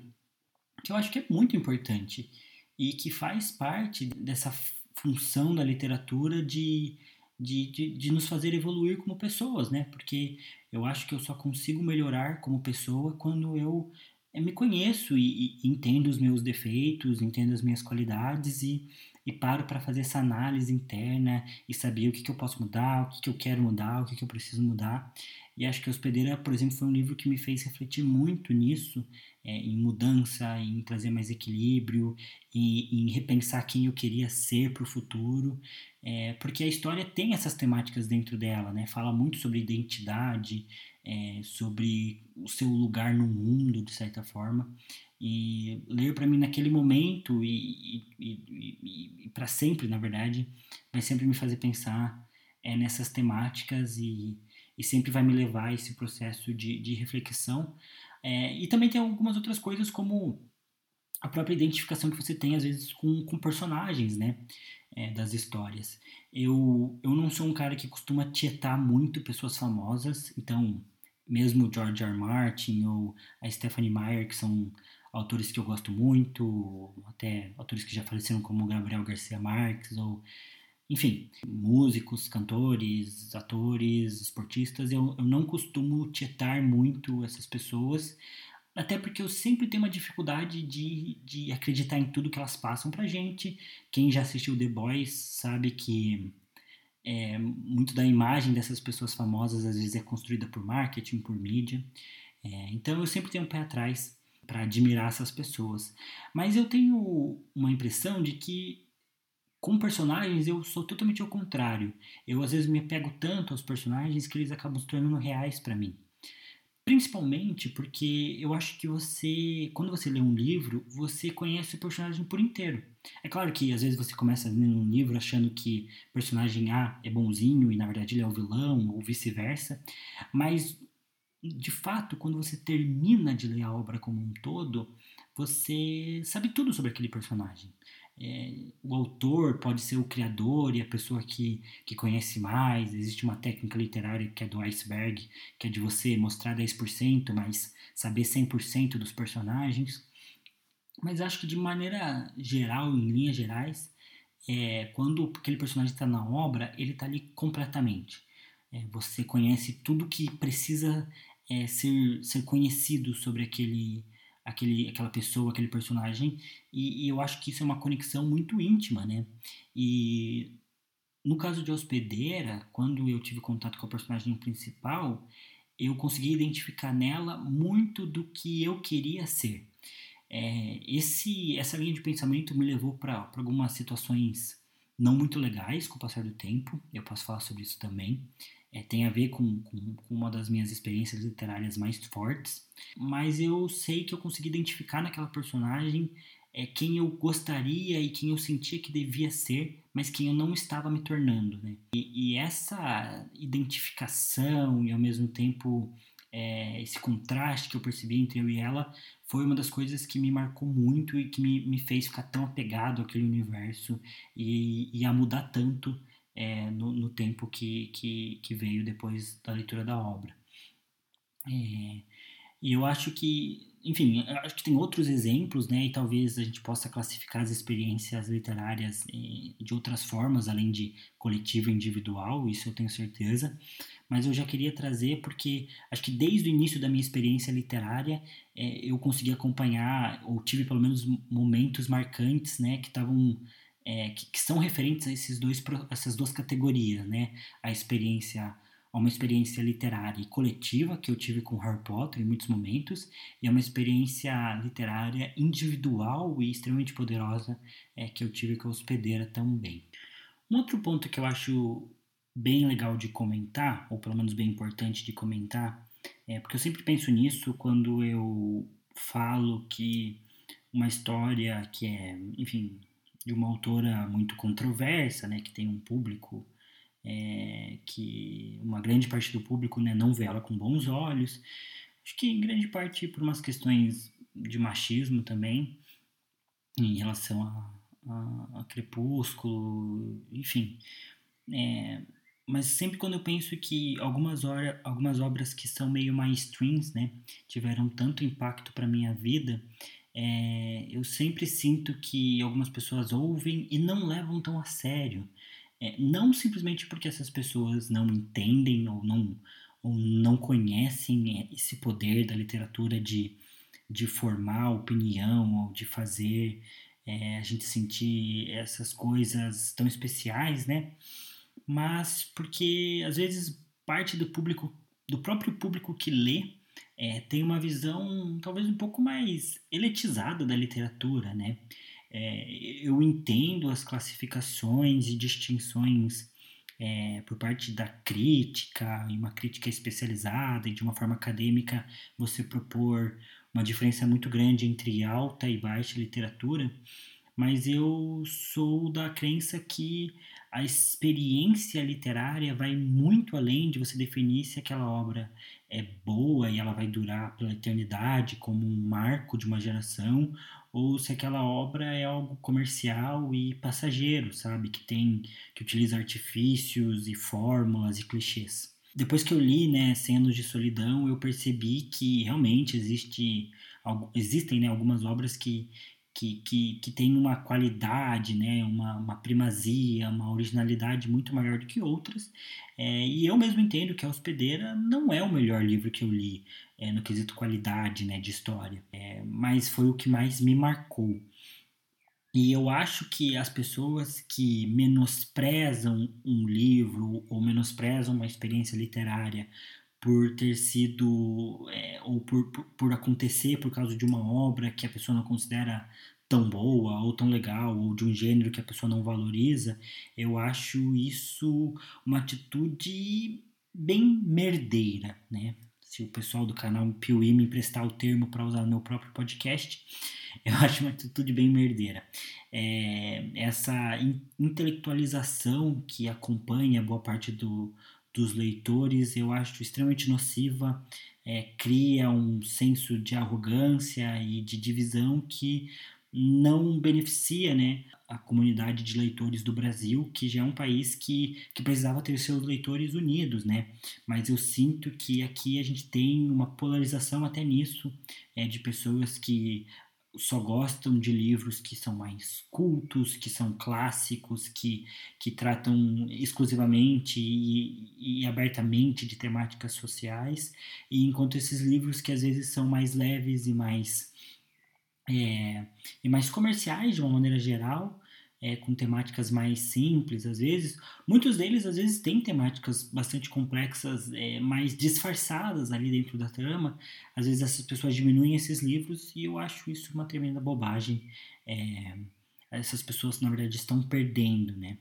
que eu acho que é muito importante e que faz parte dessa função da literatura de, de, de, de, nos fazer evoluir como pessoas, né? Porque eu acho que eu só consigo melhorar como pessoa quando eu, eu me conheço e, e, entendo os meus defeitos, entendo as minhas qualidades e, e paro para fazer essa análise interna e saber o que, que eu posso mudar, o que, que eu quero mudar, o que, que eu preciso mudar. E acho que a Hospedeira, por exemplo, foi um livro que me fez refletir muito nisso, é, em mudança, em trazer mais equilíbrio, em, em repensar quem eu queria ser para o futuro, é, porque a história tem essas temáticas dentro dela, né? Fala muito sobre identidade, é, sobre o seu lugar no mundo, de certa forma. E ler para mim naquele momento e, e, e, para sempre, na verdade, vai sempre me fazer pensar é, nessas temáticas e, e sempre vai me levar a esse processo de, de reflexão. É, e também tem algumas outras coisas, como a própria identificação que você tem, às vezes, com, com personagens, né? É, das histórias. Eu, eu não sou um cara que costuma tietar muito pessoas famosas, então, mesmo George R. Martin ou a Stephanie Meyer, que são autores que eu gosto muito, até autores que já faleceram como Gabriel Garcia Marques ou enfim, músicos, cantores, atores, esportistas, eu, eu não costumo tietar muito essas pessoas, até porque eu sempre tenho uma dificuldade de, de acreditar em tudo que elas passam pra gente. Quem já assistiu The Boys sabe que é, muito da imagem dessas pessoas famosas às vezes é construída por marketing, por mídia. É, então eu sempre tenho um pé atrás para admirar essas pessoas. Mas eu tenho uma impressão de que com personagens eu sou totalmente ao contrário. Eu às vezes me apego tanto aos personagens que eles acabam se tornando reais para mim. Principalmente porque eu acho que você, quando você lê um livro, você conhece o personagem por inteiro. É claro que às vezes você começa lendo um livro achando que personagem A é bonzinho e na verdade ele é o vilão, ou vice-versa, mas de fato, quando você termina de ler a obra como um todo, você sabe tudo sobre aquele personagem. É, o autor pode ser o criador e a pessoa que, que conhece mais. Existe uma técnica literária que é do iceberg, que é de você mostrar 10%, mas saber 100% dos personagens. Mas acho que de maneira geral, em linhas gerais, é, quando aquele personagem está na obra, ele está ali completamente. É, você conhece tudo que precisa é, ser, ser conhecido sobre aquele aquele, aquela pessoa, aquele personagem, e, e, eu acho que isso é uma conexão muito íntima, né? E no caso de Hospedeira, quando eu tive contato com a personagem principal, eu consegui identificar nela muito do que eu queria ser. É, esse, essa linha de pensamento me levou para algumas situações não muito legais com o passar do tempo, eu posso falar sobre isso também é, tem a ver com, com, com, uma das minhas experiências literárias mais fortes, mas eu sei que eu consegui identificar naquela personagem é, quem eu gostaria e quem eu sentia que devia ser, mas quem eu não estava me tornando. Né? E, e essa identificação e ao mesmo tempo é, esse contraste que eu percebi entre eu e ela foi uma das coisas que me marcou muito e que me, me fez ficar tão apegado àquele universo e, e a mudar tanto é, no, no, tempo que, que, que, veio depois da leitura da obra. É, e eu acho que, enfim, acho que tem outros exemplos, né? E talvez a gente possa classificar as experiências literárias é, de outras formas, além de coletivo e individual, isso eu tenho certeza. Mas eu já queria trazer porque acho que desde o início da minha experiência literária é, eu consegui acompanhar, ou tive pelo menos momentos marcantes, né? Que estavam é, que, que, são referentes a esses dois, essas duas categorias, né? A experiência, uma experiência literária e coletiva que eu tive com Harry Potter em muitos momentos e uma experiência literária individual e extremamente poderosa é, que eu tive com a Hospedeira também. Um outro ponto que eu acho bem legal de comentar, ou pelo menos bem importante de comentar, é porque eu sempre penso nisso quando eu falo que uma história que é, enfim, de uma autora muito controversa, né, que tem um público é, que uma grande parte do público né, não vê ela com bons olhos. Acho que em grande parte por umas questões de machismo também, em relação a, a, a Crepúsculo, enfim. É, mas sempre quando eu penso que algumas, hora, algumas obras que são meio mainstreams, né, tiveram tanto impacto para minha vida, é, eu sempre sinto que algumas pessoas ouvem e não levam tão a sério. É, não simplesmente porque essas pessoas não entendem ou não, ou não conhecem é, esse poder da literatura de, de formar opinião ou de fazer é, a gente sentir essas coisas tão especiais, né? Mas porque às vezes parte do público, do próprio público que lê, é, tem uma visão talvez um pouco mais elitizada da literatura, né? É, eu entendo as classificações e distinções é, por parte da crítica, e uma crítica especializada e de uma forma acadêmica você propor uma diferença muito grande entre alta e baixa literatura, mas eu sou da crença que a experiência literária vai muito além de você definir se aquela obra é boa e ela vai durar pela eternidade como um marco de uma geração ou se aquela obra é algo comercial e passageiro, sabe, que tem que utiliza artifícios e fórmulas e clichês. Depois que eu li, né, Cenos de Solidão, eu percebi que realmente existe existem né, algumas obras que que, que, que tem uma qualidade, né, uma, uma primazia, uma originalidade muito maior do que outras. É, e eu mesmo entendo que A Hospedeira não é o melhor livro que eu li é, no quesito qualidade né, de história, é, mas foi o que mais me marcou. E eu acho que as pessoas que menosprezam um livro ou menosprezam uma experiência literária por ter sido é, ou por, por, por, acontecer por causa de uma obra que a pessoa não considera tão boa ou tão legal ou de um gênero que a pessoa não valoriza, eu acho isso uma atitude bem merdeira, né? Se o pessoal do canal Piuí me emprestar o termo para usar no meu próprio podcast, eu acho uma atitude bem merdeira. É, essa intelectualização que acompanha boa parte do, dos leitores, eu acho extremamente nociva, é, cria um senso de arrogância e de divisão que não beneficia né, a comunidade de leitores do Brasil, que já é um país que, que precisava ter seus leitores unidos, né? Mas eu sinto que aqui a gente tem uma polarização até nisso, é, de pessoas que só gostam de livros que são mais cultos, que são clássicos, que, que tratam exclusivamente e, e, abertamente de temáticas sociais, e enquanto esses livros que às vezes são mais leves e mais, é, e mais comerciais de uma maneira geral, é, com temáticas mais simples, às vezes. Muitos deles, às vezes, têm temáticas bastante complexas, é, mais disfarçadas ali dentro da trama. Às vezes, essas pessoas diminuem esses livros e eu acho isso uma tremenda bobagem. É, essas pessoas, na verdade, estão perdendo, né?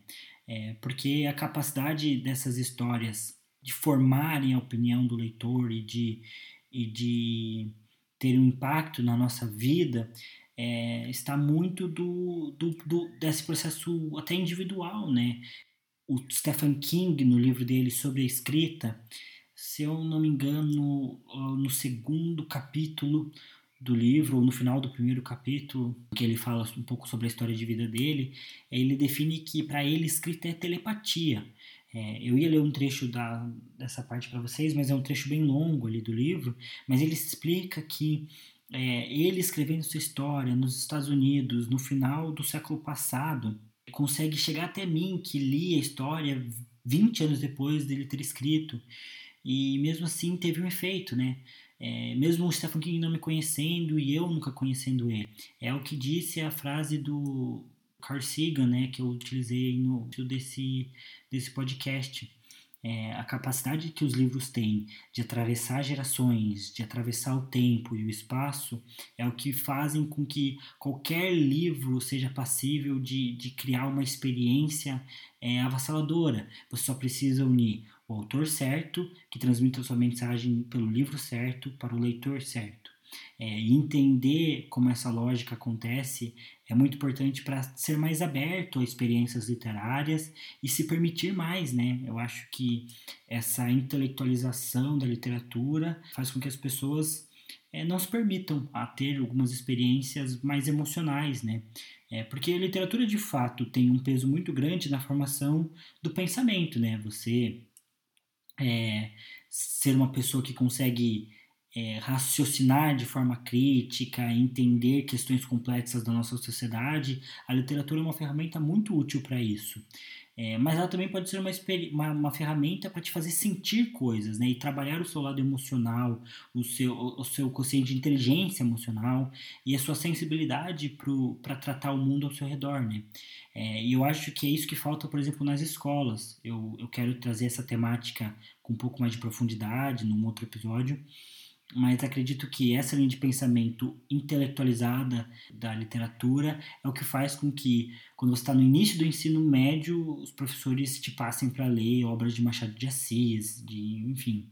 É, porque a capacidade dessas histórias de formarem a opinião do leitor e de, e de ter um impacto na nossa vida é, está muito do, do, do, desse processo até individual, né? O Stephen King, no livro dele sobre a escrita, se eu não me engano, no segundo capítulo do livro, ou no final do primeiro capítulo, que ele fala um pouco sobre a história de vida dele, ele define que para ele escrita é telepatia. É, eu ia ler um trecho da, dessa parte para vocês, mas é um trecho bem longo ali do livro, mas ele explica que é, ele escrevendo sua história nos Estados Unidos no final do século passado, consegue chegar até mim, que li a história 20 anos depois dele ter escrito, e mesmo assim teve um efeito, né? É, mesmo o Stephen King não me conhecendo e eu nunca conhecendo ele. É o que disse a frase do Carl Sagan, né, que eu utilizei no desse, desse podcast é, a capacidade que os livros têm de atravessar gerações, de atravessar o tempo e o espaço, é o que fazem com que qualquer livro seja passível de, de criar uma experiência é, avassaladora. Você só precisa unir o autor certo, que transmite a sua mensagem pelo livro certo, para o leitor certo. É, entender como essa lógica acontece é muito importante para ser mais aberto a experiências literárias e se permitir mais, né? Eu acho que essa intelectualização da literatura faz com que as pessoas é, não se permitam a ter algumas experiências mais emocionais, né? É, porque a literatura de fato tem um peso muito grande na formação do pensamento, né? Você é, ser uma pessoa que consegue é, raciocinar de forma crítica, entender questões complexas da nossa sociedade, a literatura é uma ferramenta muito útil para isso. É, mas ela também pode ser uma, uma, uma ferramenta para te fazer sentir coisas, né? E trabalhar o seu lado emocional, o seu, o seu consciente de inteligência emocional e a sua sensibilidade para tratar o mundo ao seu redor, né? É, e eu acho que é isso que falta, por exemplo, nas escolas. Eu, eu quero trazer essa temática com um pouco mais de profundidade num outro episódio mas acredito que essa linha de pensamento intelectualizada da literatura é o que faz com que, quando você está no início do ensino médio, os professores te passem para ler obras de Machado de Assis, de, enfim,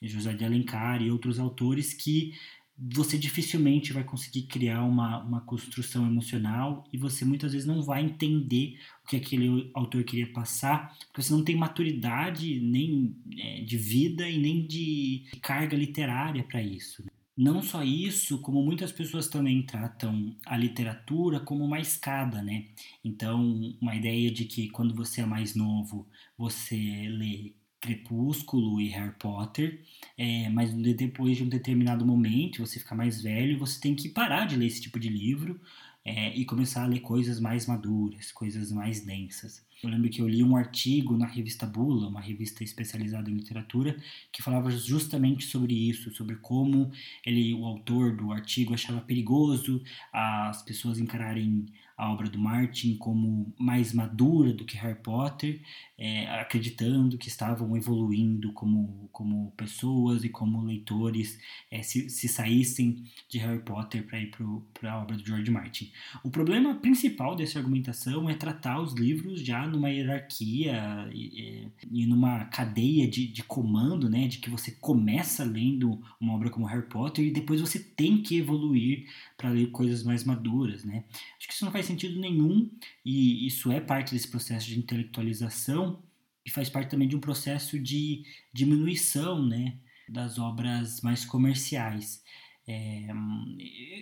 José de Alencar e outros autores que você dificilmente vai conseguir criar uma, uma construção emocional e você muitas vezes não vai entender o que aquele autor queria passar, porque você não tem maturidade nem é, de vida e nem de carga literária para isso. Não só isso, como muitas pessoas também tratam a literatura como uma escada, né? Então, uma ideia de que quando você é mais novo, você lê Crepúsculo e Harry Potter, é, mas depois de um determinado momento, você fica mais velho, você tem que parar de ler esse tipo de livro é, e começar a ler coisas mais maduras, coisas mais densas. Eu lembro que eu li um artigo na revista Bula, uma revista especializada em literatura, que falava justamente sobre isso, sobre como ele, o autor do artigo achava perigoso as pessoas encararem a obra do Martin como mais madura do que Harry Potter, é, acreditando que estavam evoluindo como, como pessoas e como leitores é, se, se saíssem de Harry Potter para ir para a obra do George Martin. O problema principal dessa argumentação é tratar os livros já numa hierarquia e, e numa cadeia de, de comando, né, de que você começa lendo uma obra como Harry Potter e depois você tem que evoluir para ler coisas mais maduras, né? Acho que isso não faz sentido nenhum e isso é parte desse processo de intelectualização e faz parte também de um processo de diminuição, né, das obras mais comerciais. É,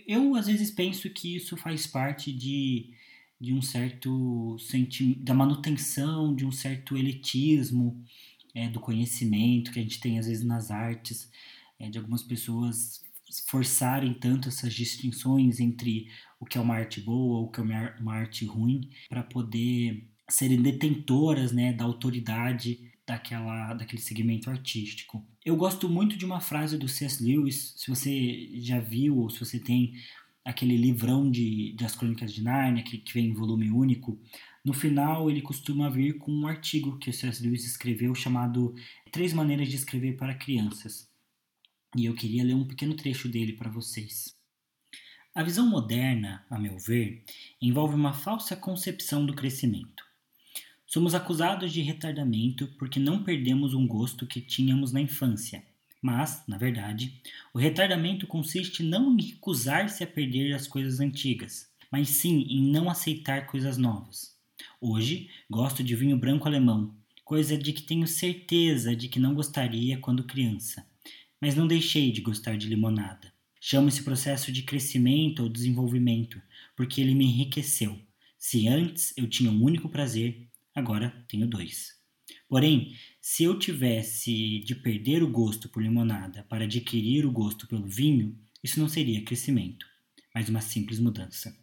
eu às vezes penso que isso faz parte de, de um certo sentimento, da manutenção de um certo elitismo é, do conhecimento que a gente tem às vezes nas artes, é, de algumas pessoas forçarem tanto essas distinções entre o que é uma arte boa ou o que é uma arte ruim, para poder serem detentoras né, da autoridade daquela, daquele segmento artístico. Eu gosto muito de uma frase do C.S. Lewis, se você já viu ou se você tem aquele livrão de, de As Crônicas de Nárnia, que, que vem em volume único, no final ele costuma vir com um artigo que o C.S. Lewis escreveu chamado Três Maneiras de Escrever para Crianças. E eu queria ler um pequeno trecho dele para vocês. A visão moderna, a meu ver, envolve uma falsa concepção do crescimento. Somos acusados de retardamento porque não perdemos um gosto que tínhamos na infância. Mas, na verdade, o retardamento consiste não em recusar-se a perder as coisas antigas, mas sim em não aceitar coisas novas. Hoje, gosto de vinho branco alemão, coisa de que tenho certeza de que não gostaria quando criança. Mas não deixei de gostar de limonada. Chamo esse processo de crescimento ou desenvolvimento, porque ele me enriqueceu. Se antes eu tinha um único prazer, agora tenho dois. Porém, se eu tivesse de perder o gosto por limonada para adquirir o gosto pelo vinho, isso não seria crescimento, mas uma simples mudança.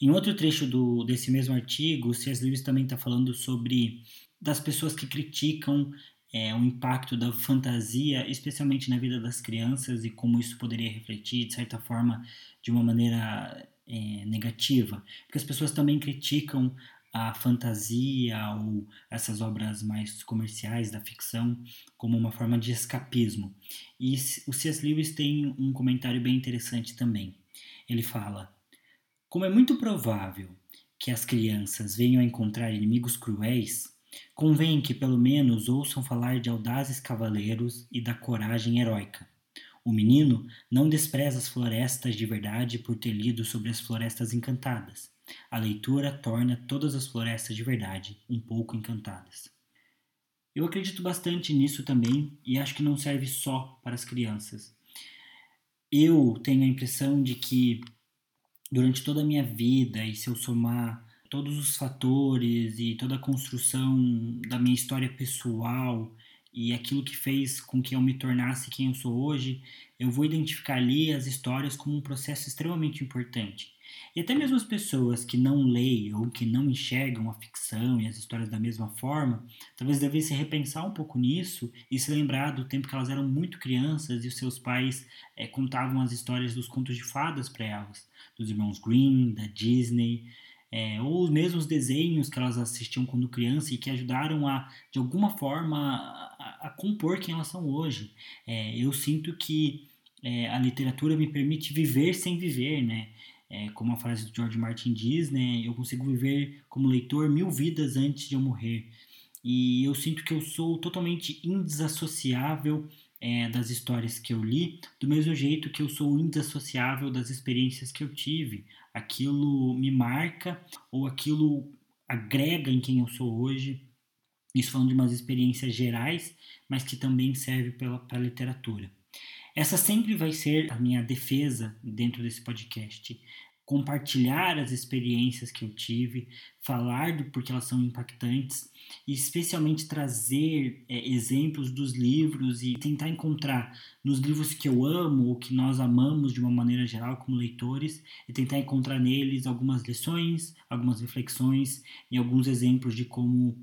Em outro trecho do, desse mesmo artigo, C.S. Lewis também está falando sobre das pessoas que criticam é, o impacto da fantasia, especialmente na vida das crianças, e como isso poderia refletir, de certa forma, de uma maneira é, negativa. Porque as pessoas também criticam a fantasia ou essas obras mais comerciais da ficção como uma forma de escapismo. E o C.S. Lewis tem um comentário bem interessante também. Ele fala: Como é muito provável que as crianças venham a encontrar inimigos cruéis, convém que pelo menos ouçam falar de audazes cavaleiros e da coragem heróica. O menino não despreza as florestas de verdade por ter lido sobre as florestas encantadas a leitura torna todas as florestas de verdade um pouco encantadas. Eu acredito bastante nisso também e acho que não serve só para as crianças. Eu tenho a impressão de que durante toda a minha vida, e se eu somar todos os fatores e toda a construção da minha história pessoal e aquilo que fez com que eu me tornasse quem eu sou hoje, eu vou identificar ali as histórias como um processo extremamente importante. E até mesmo as pessoas que não leem ou que não enxergam a ficção e as histórias da mesma forma, talvez devessem repensar um pouco nisso e se lembrar do tempo que elas eram muito crianças e os seus pais é, contavam as histórias dos contos de fadas para elas, dos irmãos Grimm, da Disney, é, ou os mesmos desenhos que elas assistiam quando criança e que ajudaram a, de alguma forma, a, a compor quem elas são hoje. É, eu sinto que é, a literatura me permite viver sem viver, né? É, como a frase do George Martin diz, né? Eu consigo viver como leitor mil vidas antes de eu morrer. E eu sinto que eu sou totalmente indesassociável é, das histórias que eu li, do mesmo jeito que eu sou indesassociável das experiências que eu tivem aquilo me marca ou aquilo agrega em quem eu sou hoje. Isso falando de umas experiências gerais, mas que também serve para a literatura. Essa sempre vai ser a minha defesa dentro desse podcast compartilhar as experiências que eu tive, falar do porque elas são impactantes e especialmente trazer é, exemplos dos livros e tentar encontrar nos livros que eu amo ou que nós amamos de uma maneira geral como leitores e tentar encontrar neles algumas lições, algumas reflexões e alguns exemplos de como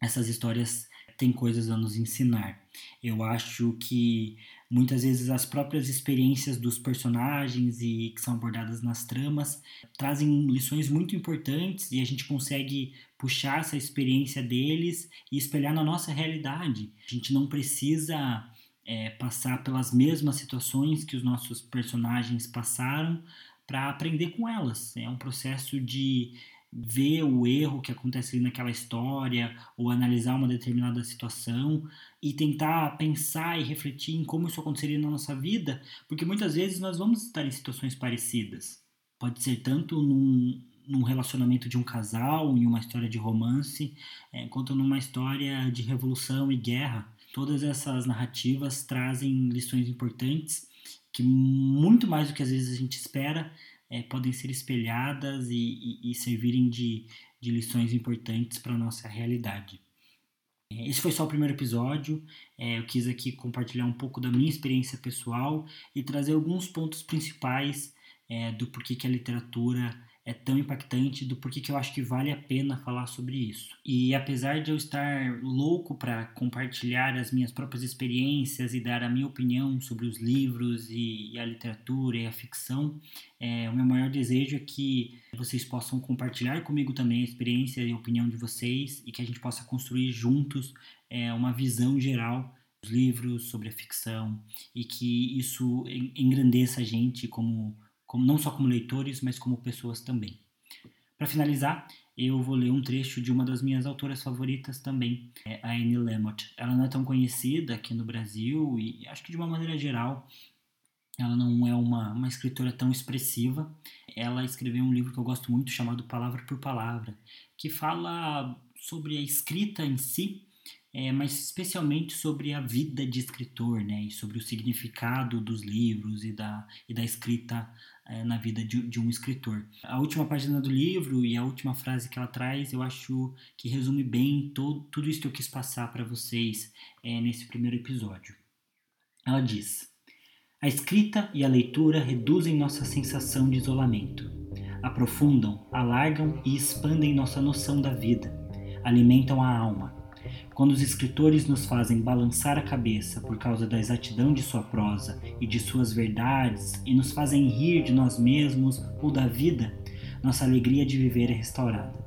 essas histórias têm coisas a nos ensinar. Eu acho que Muitas vezes as próprias experiências dos personagens e que são abordadas nas tramas trazem lições muito importantes e a gente consegue puxar essa experiência deles e espelhar na nossa realidade. A gente não precisa é, passar pelas mesmas situações que os nossos personagens passaram para aprender com elas. É um processo de ver o erro que acontece naquela história ou analisar uma determinada situação e tentar pensar e refletir em como isso aconteceria na nossa vida, porque muitas vezes nós vamos estar em situações parecidas. Pode ser tanto num, num relacionamento de um casal, em uma história de romance, é, quanto numa história de revolução e guerra. Todas essas narrativas trazem lições importantes que, muito mais do que às vezes a gente espera, é, podem ser espelhadas e, e, e servirem de, de lições importantes para a nossa realidade. É, esse foi só o primeiro episódio. É, eu quis aqui compartilhar um pouco da minha experiência pessoal e trazer alguns pontos principais é, do porquê que a literatura é tão impactante do porquê que eu acho que vale a pena falar sobre isso. E apesar de eu estar louco para compartilhar as minhas próprias experiências e dar a minha opinião sobre os livros e, e a literatura e a ficção, é, o meu maior desejo é que vocês possam compartilhar comigo também a experiência e a opinião de vocês e que a gente possa construir juntos é, uma visão geral dos livros sobre a ficção e que isso engrandeça a gente como como, não só como leitores, mas como pessoas também. Para finalizar, eu vou ler um trecho de uma das minhas autoras favoritas também, é a Anne Lamott. Ela não é tão conhecida aqui no Brasil e acho que de uma maneira geral ela não é uma, uma escritora tão expressiva. Ela escreveu um livro que eu gosto muito chamado Palavra por Palavra, que fala sobre a escrita em si é, mas especialmente sobre a vida de escritor, né, e sobre o significado dos livros e da, e da escrita é, na vida de, de, um escritor. A última página do livro e a última frase que ela traz, eu acho que resume bem todo, tudo isso que eu quis passar para vocês é, nesse primeiro episódio. Ela diz: A escrita e a leitura reduzem nossa sensação de isolamento, aprofundam, alargam e expandem nossa noção da vida, alimentam a alma quando os escritores nos fazem balançar a cabeça por causa da exatidão de sua prosa e de suas verdades e nos fazem rir de nós mesmos ou da vida, nossa alegria de viver é restaurada.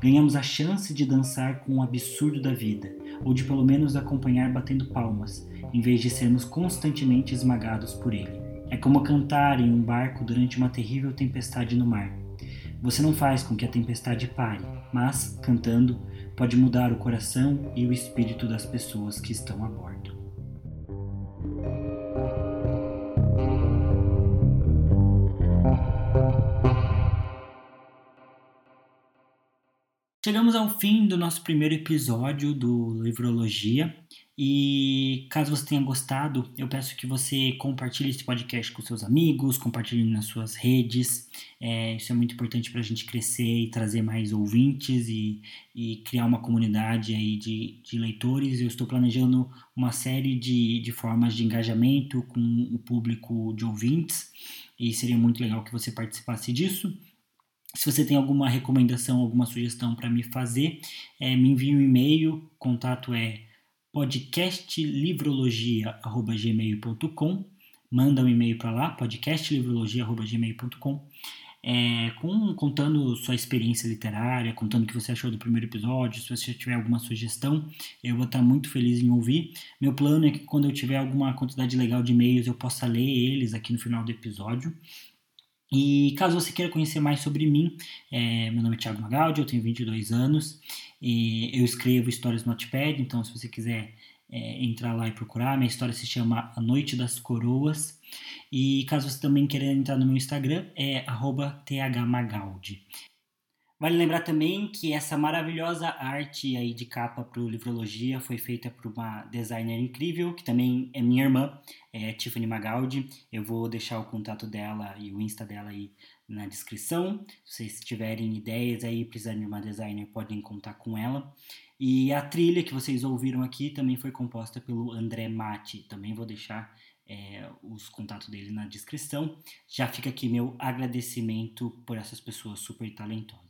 Ganhamos a chance de dançar com o absurdo da vida, ou de pelo menos acompanhar batendo palmas, em vez de sermos constantemente esmagados por ele. É como cantar em um barco durante uma terrível tempestade no mar. Você não faz com que a tempestade pare, mas, cantando, pode mudar o coração e o espírito das pessoas que estão a bordo. Chegamos ao fim do nosso primeiro episódio do Livrologia. E caso você tenha gostado, eu peço que você compartilhe esse podcast com seus amigos, compartilhe nas suas redes. É, isso é muito importante para a gente crescer e trazer mais ouvintes e, e criar uma comunidade aí de, de leitores. Eu estou planejando uma série de, de formas de engajamento com o público de ouvintes e seria muito legal que você participasse disso. Se você tem alguma recomendação, alguma sugestão para me fazer, é, me envie um e-mail, contato é podcastlivrologia.gmail.com manda um e-mail para lá, podcastlivrologia.gmail.com é, com, contando sua experiência literária, contando o que você achou do primeiro episódio, se você tiver alguma sugestão, eu vou estar muito feliz em ouvir. Meu plano é que quando eu tiver alguma quantidade legal de e-mails, eu possa ler eles aqui no final do episódio. E caso você queira conhecer mais sobre mim, é, meu nome é Thiago Magaldi, eu tenho 22 anos e eu escrevo histórias no Notepad, então se você quiser é, entrar lá e procurar, minha história se chama A Noite das Coroas. E caso você também queira entrar no meu Instagram, é thmagaldi. Vale lembrar também que essa maravilhosa arte aí de capa para o Livrologia foi feita por uma designer incrível, que também é minha irmã, é Tiffany Magaldi. Eu vou deixar o contato dela e o Insta dela aí na descrição. Se vocês tiverem ideias aí, precisarem de uma designer, podem contar com ela. E a trilha que vocês ouviram aqui também foi composta pelo André Mati. Também vou deixar é, os contatos dele na descrição. Já fica aqui meu agradecimento por essas pessoas super talentosas.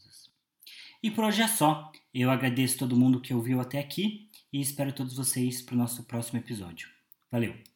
E por hoje é só. Eu agradeço todo mundo que ouviu até aqui e espero todos vocês para o nosso próximo episódio. Valeu!